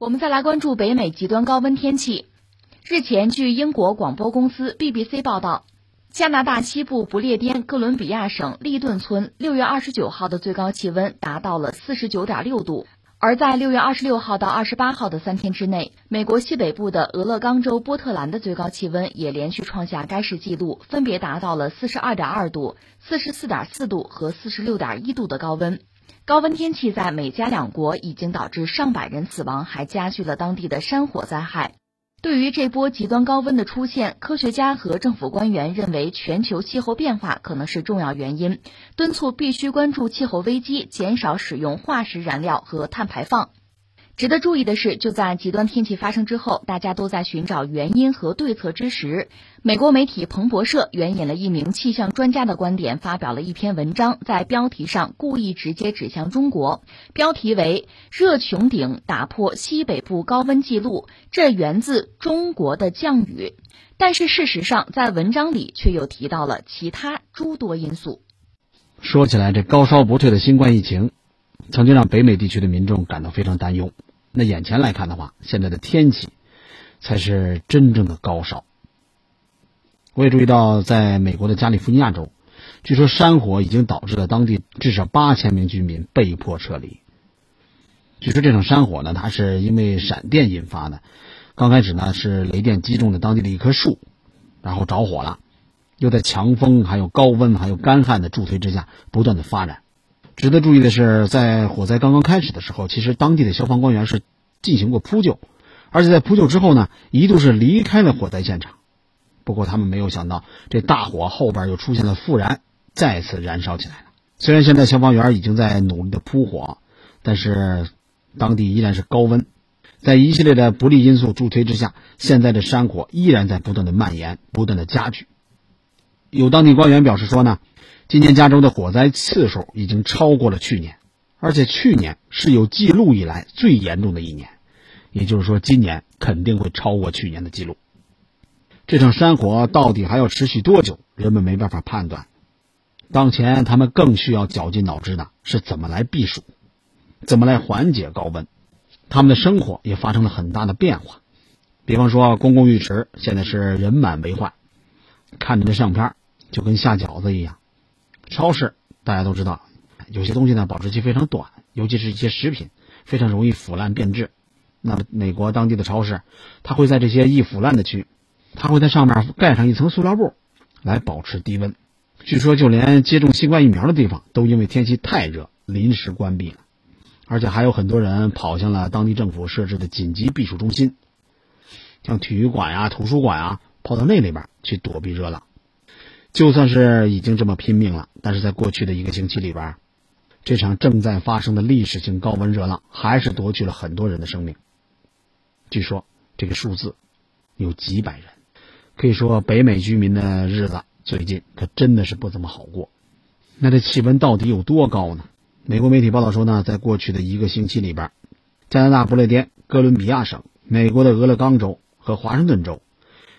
我们再来关注北美极端高温天气。日前，据英国广播公司 BBC 报道，加拿大西部不列颠哥伦比亚省利顿村六月二十九号的最高气温达到了四十九点六度。而在六月二十六号到二十八号的三天之内，美国西北部的俄勒冈州波特兰的最高气温也连续创下该市纪录，分别达到了四十二点二度、四十四点四度和四十六点一度的高温。高温天气在美加两国已经导致上百人死亡，还加剧了当地的山火灾害。对于这波极端高温的出现，科学家和政府官员认为全球气候变化可能是重要原因，敦促必须关注气候危机，减少使用化石燃料和碳排放。值得注意的是，就在极端天气发生之后，大家都在寻找原因和对策之时，美国媒体彭博社援引了一名气象专家的观点，发表了一篇文章，在标题上故意直接指向中国，标题为“热穹顶打破西北部高温记录，这源自中国的降雨”。但是事实上，在文章里却又提到了其他诸多因素。说起来，这高烧不退的新冠疫情，曾经让北美地区的民众感到非常担忧。那眼前来看的话，现在的天气才是真正的高烧。我也注意到，在美国的加利福尼亚州，据说山火已经导致了当地至少八千名居民被迫撤离。据说这场山火呢，它是因为闪电引发的。刚开始呢，是雷电击中了当地的一棵树，然后着火了，又在强风、还有高温、还有干旱的助推之下，不断的发展。值得注意的是，在火灾刚刚开始的时候，其实当地的消防官员是进行过扑救，而且在扑救之后呢，一度是离开了火灾现场。不过他们没有想到，这大火后边又出现了复燃，再次燃烧起来了。虽然现在消防员已经在努力的扑火，但是当地依然是高温，在一系列的不利因素助推之下，现在的山火依然在不断的蔓延，不断的加剧。有当地官员表示说呢。今年加州的火灾次数已经超过了去年，而且去年是有记录以来最严重的一年，也就是说，今年肯定会超过去年的记录。这场山火到底还要持续多久，人们没办法判断。当前，他们更需要绞尽脑汁的是怎么来避暑，怎么来缓解高温。他们的生活也发生了很大的变化，比方说，公共浴池现在是人满为患，看着这相片就跟下饺子一样。超市大家都知道，有些东西呢保质期非常短，尤其是一些食品非常容易腐烂变质。那么美国当地的超市，它会在这些易腐烂的区，它会在上面盖上一层塑料布，来保持低温。据说就连接种新冠疫苗的地方都因为天气太热临时关闭了，而且还有很多人跑向了当地政府设置的紧急避暑中心，像体育馆呀、图书馆啊，跑到那里边去躲避热浪。就算是已经这么拼命了，但是在过去的一个星期里边，这场正在发生的历史性高温热浪还是夺去了很多人的生命。据说这个数字有几百人，可以说北美居民的日子最近可真的是不怎么好过。那这气温到底有多高呢？美国媒体报道说呢，在过去的一个星期里边，加拿大不列颠哥伦比亚省、美国的俄勒冈州和华盛顿州，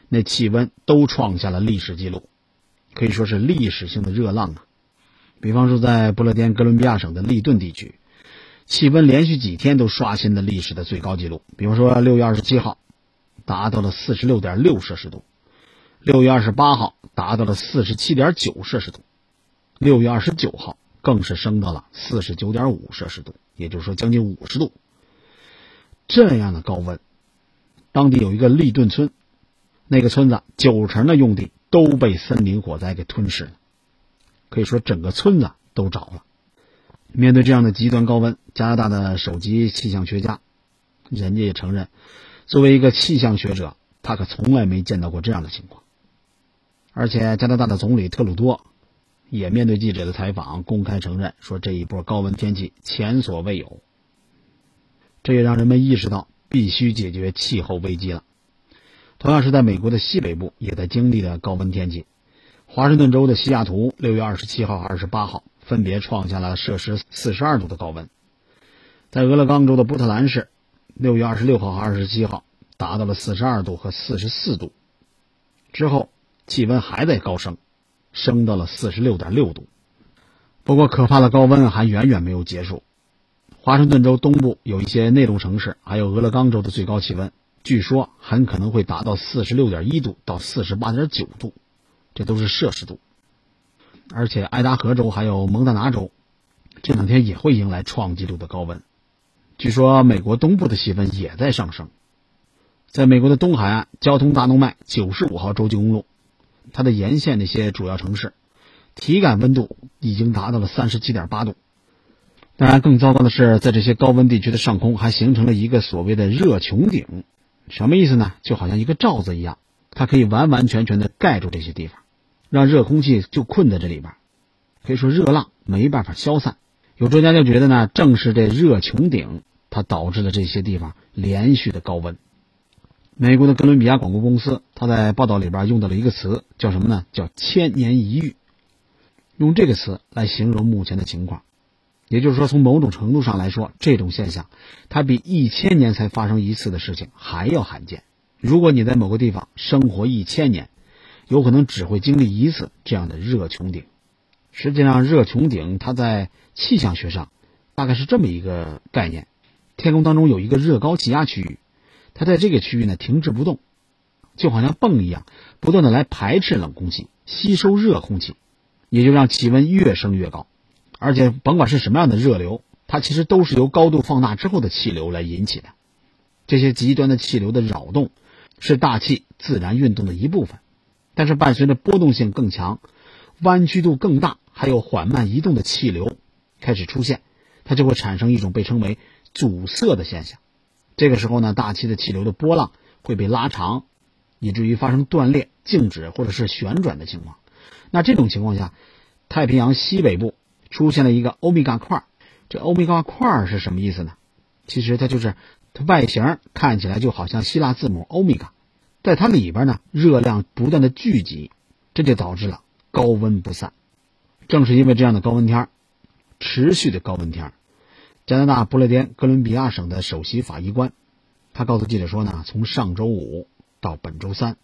那气温都创下了历史记录。可以说是历史性的热浪啊！比方说，在不勒颠哥伦比亚省的利顿地区，气温连续几天都刷新了历史的最高纪录。比方说，六月二十七号达到了四十六点六摄氏度，六月二十八号达到了四十七点九摄氏度，六月二十九号更是升到了四十九点五摄氏度，也就是说将近五十度。这样的高温，当地有一个利顿村，那个村子九成的用地。都被森林火灾给吞噬了，可以说整个村子都着了。面对这样的极端高温，加拿大的首席气象学家，人家也承认，作为一个气象学者，他可从来没见到过这样的情况。而且，加拿大的总理特鲁多也面对记者的采访，公开承认说，这一波高温天气前所未有。这也让人们意识到，必须解决气候危机了。同样是在美国的西北部，也在经历了高温天气。华盛顿州的西雅图，六月二十七号、二十八号分别创下了摄氏四十二度的高温。在俄勒冈州的波特兰市，六月二十六号和二十七号达到了四十二度和四十四度。之后气温还在高升，升到了四十六点六度。不过，可怕的高温还远远没有结束。华盛顿州东部有一些内陆城市，还有俄勒冈州的最高气温，据说很可能会达到四十六点一度到四十八点九度，这都是摄氏度。而且爱达荷州还有蒙大拿州，这两天也会迎来创纪录的高温。据说美国东部的气温也在上升。在美国的东海岸，交通大动脉九十五号洲际公路，它的沿线那些主要城市，体感温度已经达到了三十七点八度。当然，更糟糕的是，在这些高温地区的上空还形成了一个所谓的热穹顶，什么意思呢？就好像一个罩子一样，它可以完完全全的盖住这些地方，让热空气就困在这里边，可以说热浪没办法消散。有专家就觉得呢，正是这热穹顶，它导致了这些地方连续的高温。美国的哥伦比亚广播公司，他在报道里边用到了一个词，叫什么呢？叫“千年一遇”，用这个词来形容目前的情况。也就是说，从某种程度上来说，这种现象它比一千年才发生一次的事情还要罕见。如果你在某个地方生活一千年，有可能只会经历一次这样的热穹顶。实际上，热穹顶它在气象学上大概是这么一个概念：天空当中有一个热高气压区域。它在这个区域呢停滞不动，就好像泵一样，不断的来排斥冷空气，吸收热空气，也就让气温越升越高。而且甭管是什么样的热流，它其实都是由高度放大之后的气流来引起的。这些极端的气流的扰动，是大气自然运动的一部分。但是伴随着波动性更强、弯曲度更大，还有缓慢移动的气流开始出现，它就会产生一种被称为阻塞的现象。这个时候呢，大气的气流的波浪会被拉长，以至于发生断裂、静止或者是旋转的情况。那这种情况下，太平洋西北部出现了一个欧米伽块。这欧米伽块是什么意思呢？其实它就是它外形看起来就好像希腊字母欧米伽，在它里边呢，热量不断的聚集，这就导致了高温不散。正是因为这样的高温天持续的高温天加拿大不列颠哥伦比亚省的首席法医官，他告诉记者说呢，从上周五到本周三，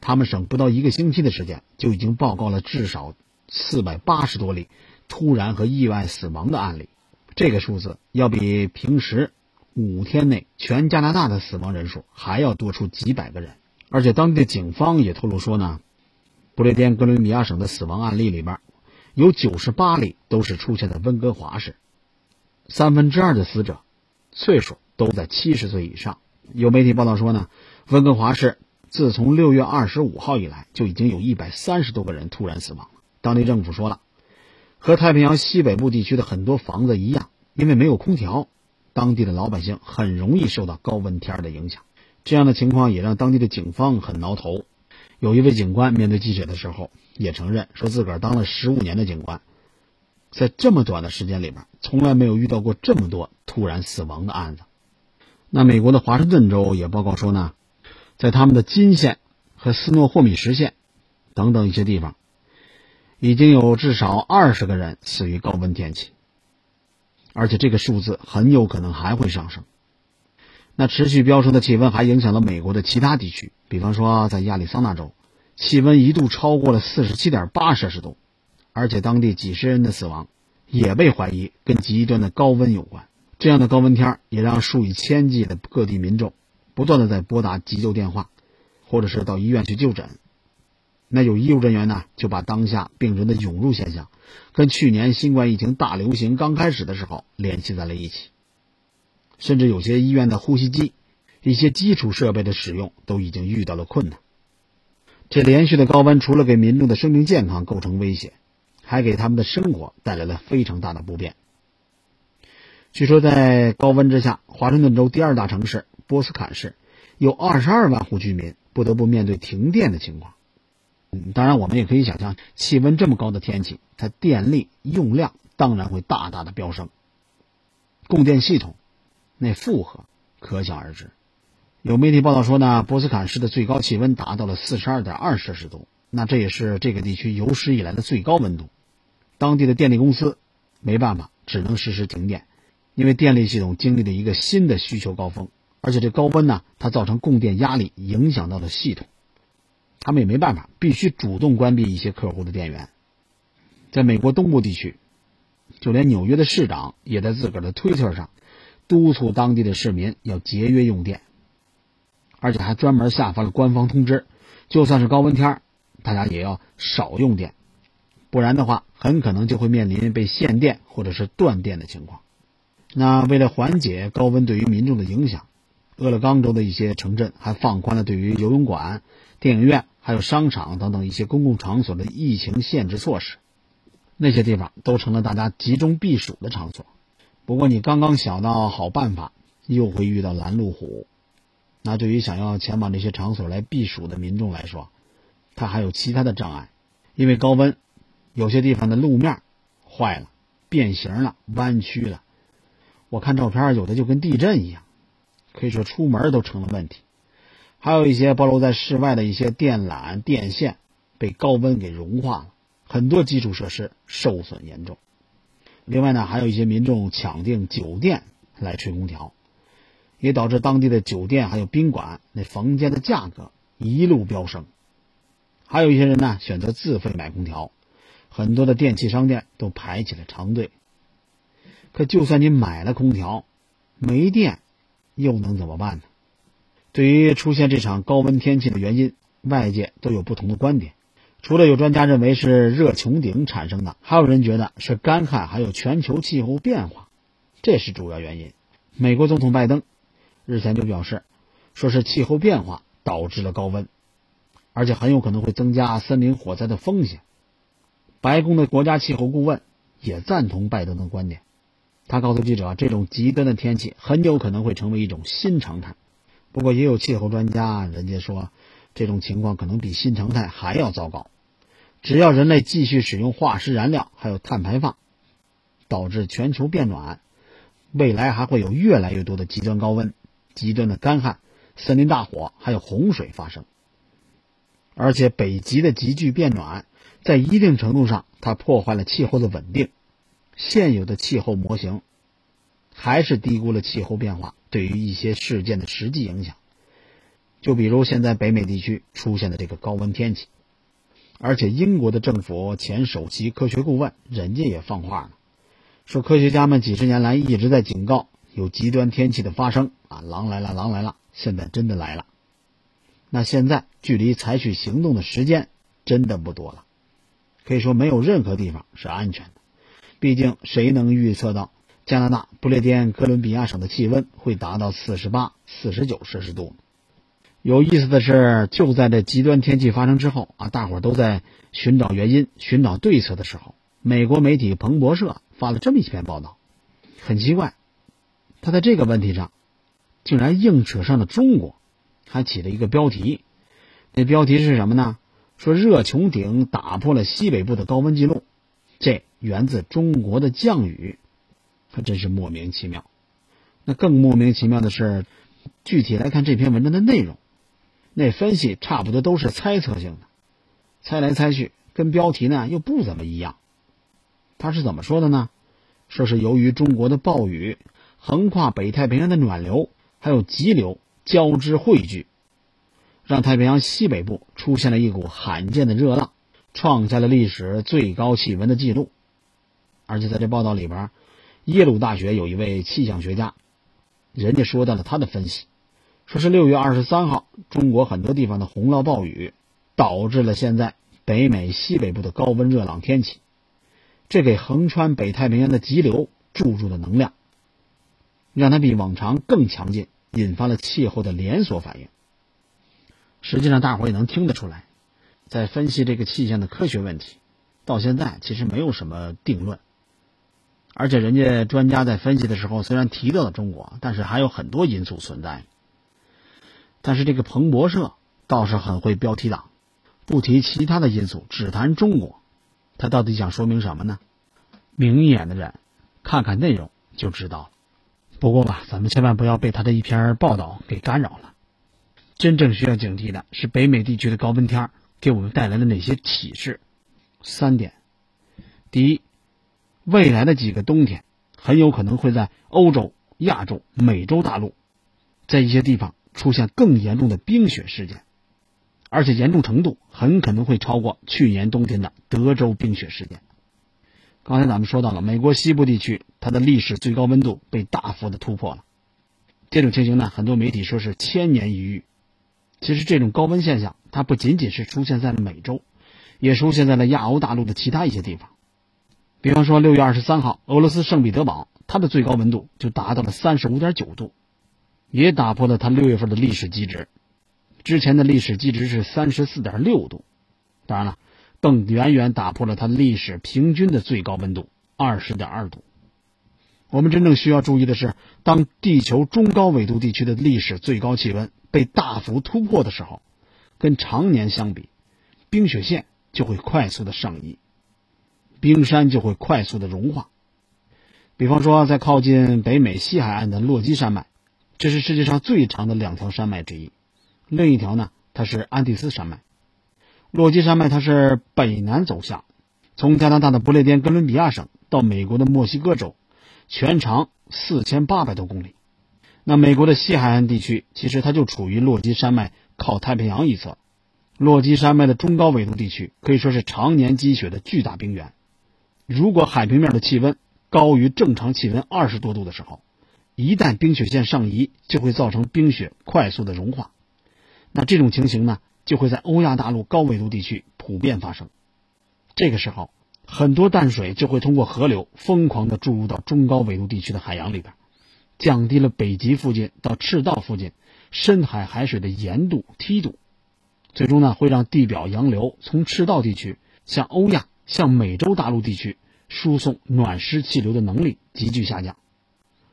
他们省不到一个星期的时间，就已经报告了至少四百八十多例突然和意外死亡的案例。这个数字要比平时五天内全加拿大的死亡人数还要多出几百个人。而且当地的警方也透露说呢，不列颠哥伦比亚省的死亡案例里边，有九十八例都是出现在温哥华市。三分之二的死者岁数都在七十岁以上。有媒体报道说呢，温哥华市自从六月二十五号以来，就已经有一百三十多个人突然死亡。当地政府说了，和太平洋西北部地区的很多房子一样，因为没有空调，当地的老百姓很容易受到高温天的影响。这样的情况也让当地的警方很挠头。有一位警官面对记者的时候也承认，说自个儿当了十五年的警官。在这么短的时间里边，从来没有遇到过这么多突然死亡的案子。那美国的华盛顿州也报告说呢，在他们的金县和斯诺霍米什县等等一些地方，已经有至少二十个人死于高温天气，而且这个数字很有可能还会上升。那持续飙升的气温还影响了美国的其他地区，比方说在亚利桑那州，气温一度超过了四十七点八摄氏度。而且当地几十人的死亡，也被怀疑跟极端的高温有关。这样的高温天也让数以千计的各地民众不断的在拨打急救电话，或者是到医院去就诊。那有医务人员呢，就把当下病人的涌入现象，跟去年新冠疫情大流行刚开始的时候联系在了一起。甚至有些医院的呼吸机，一些基础设备的使用都已经遇到了困难。这连续的高温，除了给民众的生命健康构成威胁。还给他们的生活带来了非常大的不便。据说，在高温之下，华盛顿州第二大城市波斯坎市有二十二万户居民不得不面对停电的情况。当然，我们也可以想象，气温这么高的天气，它电力用量当然会大大的飙升，供电系统那负荷可想而知。有媒体报道说呢，波斯坎市的最高气温达到了四十二点二摄氏度，那这也是这个地区有史以来的最高温度。当地的电力公司没办法，只能实施停电，因为电力系统经历了一个新的需求高峰，而且这高温呢，它造成供电压力，影响到了系统，他们也没办法，必须主动关闭一些客户的电源。在美国东部地区，就连纽约的市长也在自个儿的推特上督促当地的市民要节约用电，而且还专门下发了官方通知，就算是高温天大家也要少用电，不然的话，很可能就会面临被限电或者是断电的情况。那为了缓解高温对于民众的影响，俄勒冈州的一些城镇还放宽了对于游泳馆、电影院还有商场等等一些公共场所的疫情限制措施。那些地方都成了大家集中避暑的场所。不过，你刚刚想到好办法，又会遇到拦路虎。那对于想要前往这些场所来避暑的民众来说，他还有其他的障碍，因为高温，有些地方的路面坏了、变形了、弯曲了。我看照片，有的就跟地震一样，可以说出门都成了问题。还有一些暴露在室外的一些电缆、电线被高温给融化了。很多基础设施受损严重，另外呢，还有一些民众抢订酒店来吹空调，也导致当地的酒店还有宾馆那房间的价格一路飙升。还有一些人呢选择自费买空调，很多的电器商店都排起了长队。可就算你买了空调，没电又能怎么办呢？对于出现这场高温天气的原因，外界都有不同的观点。除了有专家认为是热穹顶产生的，还有人觉得是干旱，还有全球气候变化，这是主要原因。美国总统拜登日前就表示，说是气候变化导致了高温，而且很有可能会增加森林火灾的风险。白宫的国家气候顾问也赞同拜登的观点，他告诉记者，这种极端的天气很有可能会成为一种新常态。不过，也有气候专家人家说，这种情况可能比新常态还要糟糕。只要人类继续使用化石燃料，还有碳排放，导致全球变暖，未来还会有越来越多的极端高温、极端的干旱、森林大火，还有洪水发生。而且，北极的急剧变暖，在一定程度上，它破坏了气候的稳定。现有的气候模型，还是低估了气候变化对于一些事件的实际影响。就比如现在北美地区出现的这个高温天气。而且，英国的政府前首席科学顾问人家也放话了，说科学家们几十年来一直在警告有极端天气的发生啊，狼来了，狼来了，现在真的来了。那现在距离采取行动的时间真的不多了，可以说没有任何地方是安全的。毕竟，谁能预测到加拿大不列颠哥伦比亚省的气温会达到四十八、四十九摄氏度？有意思的是，就在这极端天气发生之后啊，大伙都在寻找原因、寻找对策的时候，美国媒体彭博社发了这么一篇报道。很奇怪，他在这个问题上竟然硬扯上了中国，还起了一个标题。那标题是什么呢？说热穹顶打破了西北部的高温记录，这源自中国的降雨，可真是莫名其妙。那更莫名其妙的是，具体来看这篇文章的内容。那分析差不多都是猜测性的，猜来猜去，跟标题呢又不怎么一样。他是怎么说的呢？说是由于中国的暴雨、横跨北太平洋的暖流还有急流交织汇聚，让太平洋西北部出现了一股罕见的热浪，创下了历史最高气温的记录。而且在这报道里边，耶鲁大学有一位气象学家，人家说到了他的分析。说是六月二十三号，中国很多地方的洪涝暴雨，导致了现在北美西北部的高温热浪天气。这给横穿北太平洋的急流注入了能量，让它比往常更强劲，引发了气候的连锁反应。实际上，大伙也能听得出来，在分析这个气象的科学问题，到现在其实没有什么定论。而且，人家专家在分析的时候，虽然提到了中国，但是还有很多因素存在。但是这个彭博社倒是很会标题党，不提其他的因素，只谈中国。他到底想说明什么呢？明眼的人看看内容就知道。不过吧，咱们千万不要被他的一篇报道给干扰了。真正需要警惕的是北美地区的高温天给我们带来的哪些启示？三点：第一，未来的几个冬天很有可能会在欧洲、亚洲、美洲大陆，在一些地方。出现更严重的冰雪事件，而且严重程度很可能会超过去年冬天的德州冰雪事件。刚才咱们说到了，美国西部地区它的历史最高温度被大幅的突破了。这种情形呢，很多媒体说是千年一遇。其实这种高温现象，它不仅仅是出现在了美洲，也出现在了亚欧大陆的其他一些地方。比方说，六月二十三号，俄罗斯圣彼得堡，它的最高温度就达到了三十五点九度，也打破了它六月份的历史极值。之前的历史极值是三十四点六度，当然了。更远远打破了它历史平均的最高温度二十点二度。我们真正需要注意的是，当地球中高纬度地区的历史最高气温被大幅突破的时候，跟常年相比，冰雪线就会快速的上移，冰山就会快速的融化。比方说，在靠近北美西海岸的落基山脉，这是世界上最长的两条山脉之一，另一条呢，它是安第斯山脉。落基山脉它是北南走向，从加拿大的不列颠哥伦比亚省到美国的墨西哥州，全长四千八百多公里。那美国的西海岸地区其实它就处于落基山脉靠太平洋一侧。落基山脉的中高纬度地区可以说是常年积雪的巨大冰原。如果海平面的气温高于正常气温二十多度的时候，一旦冰雪线上移，就会造成冰雪快速的融化。那这种情形呢？就会在欧亚大陆高纬度地区普遍发生。这个时候，很多淡水就会通过河流疯狂的注入到中高纬度地区的海洋里边，降低了北极附近到赤道附近深海海水的盐度、梯度，最终呢会让地表洋流从赤道地区向欧亚、向美洲大陆地区输送暖湿气流的能力急剧下降，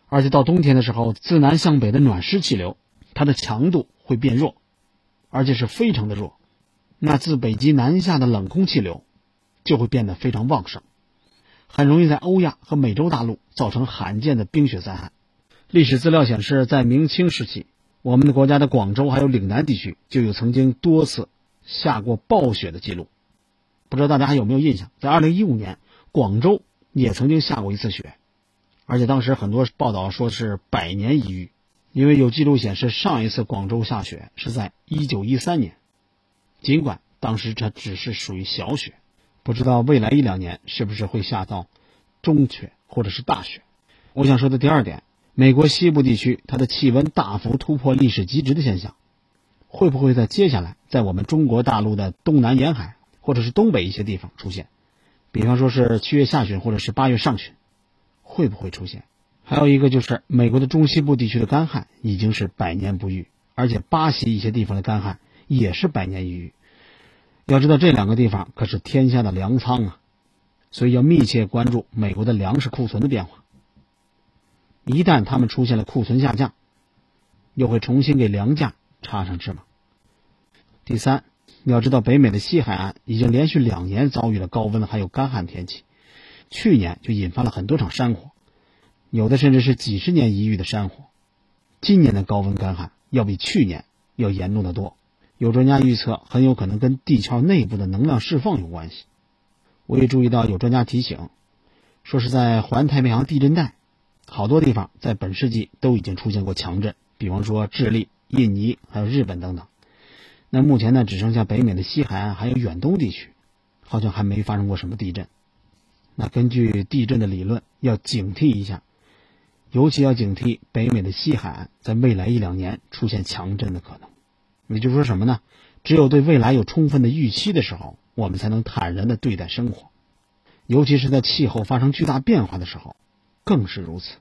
而且到冬天的时候，自南向北的暖湿气流它的强度会变弱。而且是非常的弱，那自北极南下的冷空气流就会变得非常旺盛，很容易在欧亚和美洲大陆造成罕见的冰雪灾害。历史资料显示，在明清时期，我们的国家的广州还有岭南地区就有曾经多次下过暴雪的记录。不知道大家还有没有印象？在二零一五年，广州也曾经下过一次雪，而且当时很多报道说是百年一遇。因为有记录显示，上一次广州下雪是在一九一三年，尽管当时这只是属于小雪，不知道未来一两年是不是会下到中雪或者是大雪。我想说的第二点，美国西部地区它的气温大幅突破历史极值的现象，会不会在接下来在我们中国大陆的东南沿海或者是东北一些地方出现？比方说是七月下旬或者是八月上旬，会不会出现？还有一个就是美国的中西部地区的干旱已经是百年不遇，而且巴西一些地方的干旱也是百年一遇。要知道这两个地方可是天下的粮仓啊，所以要密切关注美国的粮食库存的变化。一旦他们出现了库存下降，又会重新给粮价插上翅膀。第三，你要知道北美的西海岸已经连续两年遭遇了高温还有干旱天气，去年就引发了很多场山火。有的甚至是几十年一遇的山火，今年的高温干旱要比去年要严重的多。有专家预测，很有可能跟地壳内部的能量释放有关系。我也注意到有专家提醒，说是在环太平洋地震带，好多地方在本世纪都已经出现过强震，比方说智利、印尼还有日本等等。那目前呢，只剩下北美的西海岸还有远东地区，好像还没发生过什么地震。那根据地震的理论，要警惕一下。尤其要警惕北美的西海岸在未来一两年出现强震的可能。也就是说什么呢？只有对未来有充分的预期的时候，我们才能坦然的对待生活。尤其是在气候发生巨大变化的时候，更是如此。